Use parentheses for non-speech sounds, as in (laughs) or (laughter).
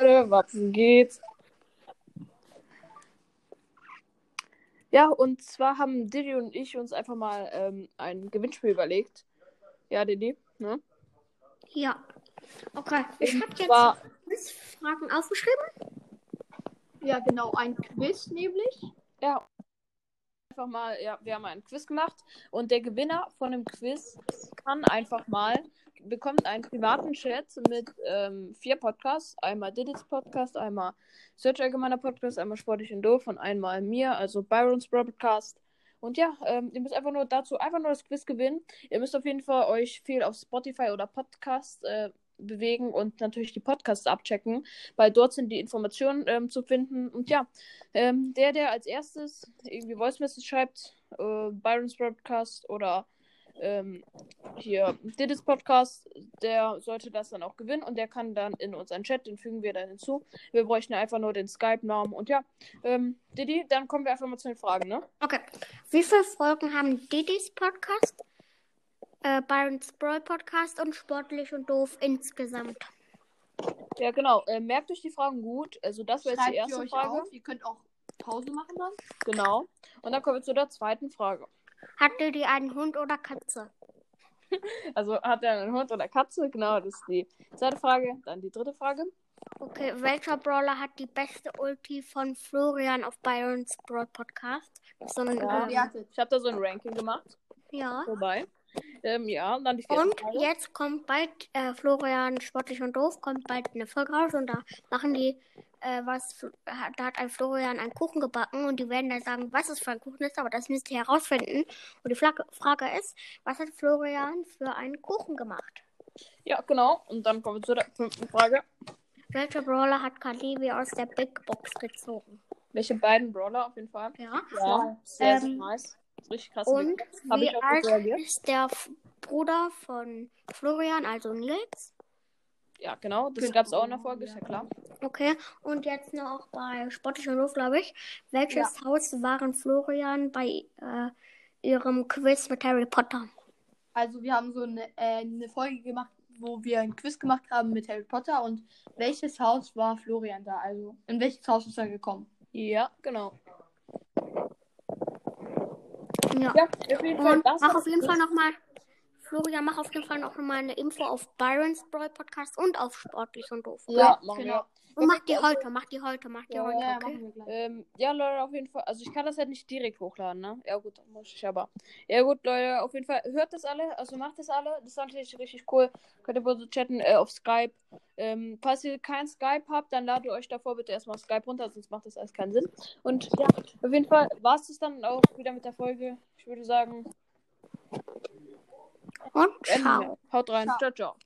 Leute, was geht? Ja, und zwar haben Diddy und ich uns einfach mal ähm, ein Gewinnspiel überlegt. Ja, Diddy, ne? Ja. Okay, ich habe jetzt zwar- Quizfragen aufgeschrieben. Ja, genau, ein Quiz nämlich. Ja, einfach mal, ja, wir haben einen Quiz gemacht und der Gewinner von dem Quiz kann einfach mal, bekommt einen privaten Chat mit ähm, vier Podcasts. Einmal Diddy's Podcast, einmal Search Allgemeiner Podcast, einmal Sportlich und Doof und einmal mir, also Byron's Broadcast. Und ja, ähm, ihr müsst einfach nur dazu einfach nur das Quiz gewinnen. Ihr müsst auf jeden Fall euch viel auf Spotify oder Podcast äh, bewegen und natürlich die Podcasts abchecken, weil dort sind die Informationen ähm, zu finden. Und ja, ähm, der, der als erstes irgendwie Voice Message schreibt, äh, Byron's Podcast oder ähm, hier Didis Podcast, der sollte das dann auch gewinnen und der kann dann in unseren Chat, den fügen wir dann hinzu. Wir bräuchten einfach nur den Skype-Namen und ja, ähm, Didi, dann kommen wir einfach mal zu den Fragen, ne? Okay. Wie viele Folgen haben Didis Podcast, äh, Byron's Brawl Podcast und Sportlich und Doof insgesamt? Ja, genau. Äh, merkt euch die Fragen gut. Also das wäre jetzt die ihr erste euch Frage. auf. Ihr könnt auch Pause machen dann. Genau. Und dann kommen wir zu der zweiten Frage. Hat Diddy einen Hund oder Katze? (laughs) Also hat er einen Hund oder Katze? Genau, das ist die zweite Frage. Dann die dritte Frage. Okay, welcher Brawler hat die beste Ulti von Florian auf Byron's Brawl Podcast? So ein, Ja. ähm. Ich habe da so ein Ranking gemacht. ja. Vorbei. Ähm, ja, und dann die vierte Und Frage. jetzt kommt bald äh, Florian Sportlich und Doof, kommt bald eine Folge raus und da machen die äh, was, hat- da hat ein Florian einen Kuchen gebacken und die werden dann sagen, was es für ein Kuchen ist, aber das müsst ihr herausfinden. Und die Frage, Frage ist, was hat Florian für einen Kuchen gemacht? Ja, genau. Und dann kommen wir zu der fünften Frage. Welcher Brawler hat Kalibi aus der Big Box gezogen? Welche beiden Brawler auf jeden Fall? Ja. Ja, sehr, Ähm, sehr nice. Richtig krass. Und wie ich auch alt ist der Bruder von Florian, also Nils? Ja, genau. Das Genau, gab es auch in der Folge, ist ja ja. klar. Okay, und jetzt noch bei Sportlich und Ruf, glaube ich. Welches Haus waren Florian bei äh, ihrem Quiz mit Harry Potter? Also wir haben so eine, äh, eine Folge gemacht, wo wir ein Quiz gemacht haben mit Harry Potter und welches Haus war Florian da? Also in welches Haus ist er gekommen? Ja, genau. Ja. Ja, auf jeden Fall. Mach auf jeden Fall nochmal, Florian, mach auf jeden Fall noch mal eine Info auf Byron's Brawl Podcast und auf Sportlich und Doof. Okay? Ja, machen genau. Und mach die heute, mach die heute, mach die Ja, heute, Ja, okay? Ähm, ja, Leute, auf jeden Fall. Also ich kann das halt nicht direkt hochladen, ne? Ja gut, dann muss ich aber. Ja gut, Leute, auf jeden Fall. Hört das alle, also macht das alle. Das ist natürlich richtig cool. Könnt ihr bitte chatten äh, auf Skype. Ähm, falls ihr kein Skype habt, dann ladet ihr euch davor bitte erstmal Skype runter, sonst macht das alles keinen Sinn. Und ja, auf jeden Fall war es dann auch wieder mit der Folge. Ich würde sagen, Und ciao. Haut rein. Ciao. ciao.